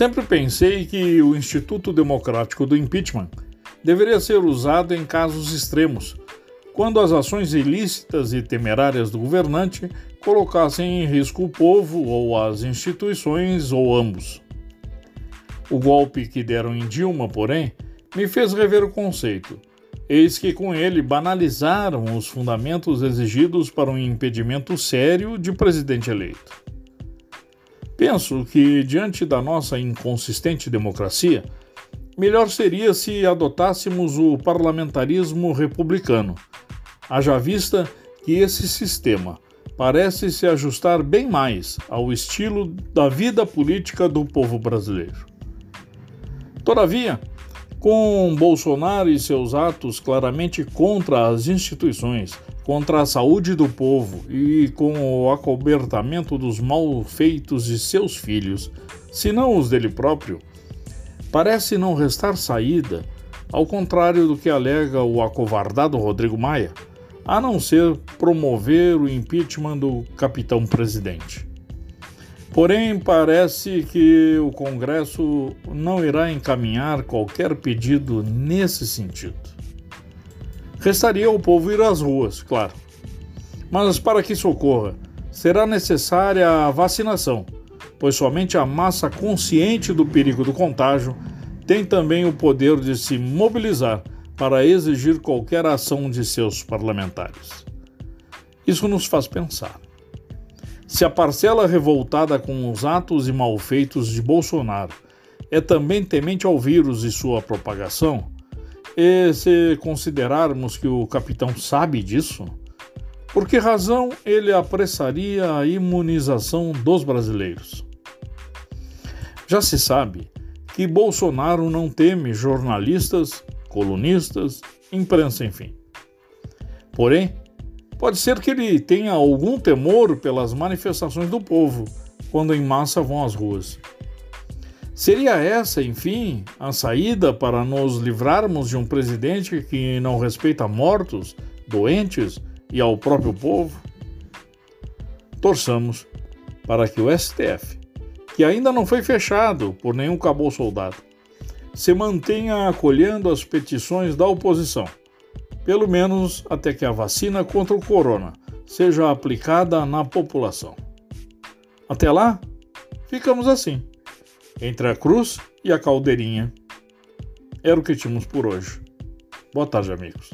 Sempre pensei que o Instituto Democrático do Impeachment deveria ser usado em casos extremos, quando as ações ilícitas e temerárias do governante colocassem em risco o povo ou as instituições ou ambos. O golpe que deram em Dilma, porém, me fez rever o conceito. Eis que com ele banalizaram os fundamentos exigidos para um impedimento sério de presidente eleito. Penso que, diante da nossa inconsistente democracia, melhor seria se adotássemos o parlamentarismo republicano, haja vista que esse sistema parece se ajustar bem mais ao estilo da vida política do povo brasileiro. Todavia, com Bolsonaro e seus atos claramente contra as instituições, contra a saúde do povo e com o acobertamento dos malfeitos de seus filhos, se não os dele próprio, parece não restar saída, ao contrário do que alega o acovardado Rodrigo Maia, a não ser promover o impeachment do capitão presidente. Porém, parece que o Congresso não irá encaminhar qualquer pedido nesse sentido. Restaria ao povo ir às ruas, claro. Mas para que isso ocorra, será necessária a vacinação, pois somente a massa consciente do perigo do contágio tem também o poder de se mobilizar para exigir qualquer ação de seus parlamentares. Isso nos faz pensar. Se a parcela revoltada com os atos e malfeitos de Bolsonaro é também temente ao vírus e sua propagação, e se considerarmos que o capitão sabe disso, por que razão ele apressaria a imunização dos brasileiros? Já se sabe que Bolsonaro não teme jornalistas, colunistas, imprensa, enfim. Porém, pode ser que ele tenha algum temor pelas manifestações do povo quando em massa vão às ruas. Seria essa, enfim, a saída para nos livrarmos de um presidente que não respeita mortos, doentes e ao próprio povo? Torçamos para que o STF, que ainda não foi fechado por nenhum caboclo soldado, se mantenha acolhendo as petições da oposição, pelo menos até que a vacina contra o corona seja aplicada na população. Até lá, ficamos assim entre a cruz e a caldeirinha. Era o que tínhamos por hoje. Boa tarde, amigos.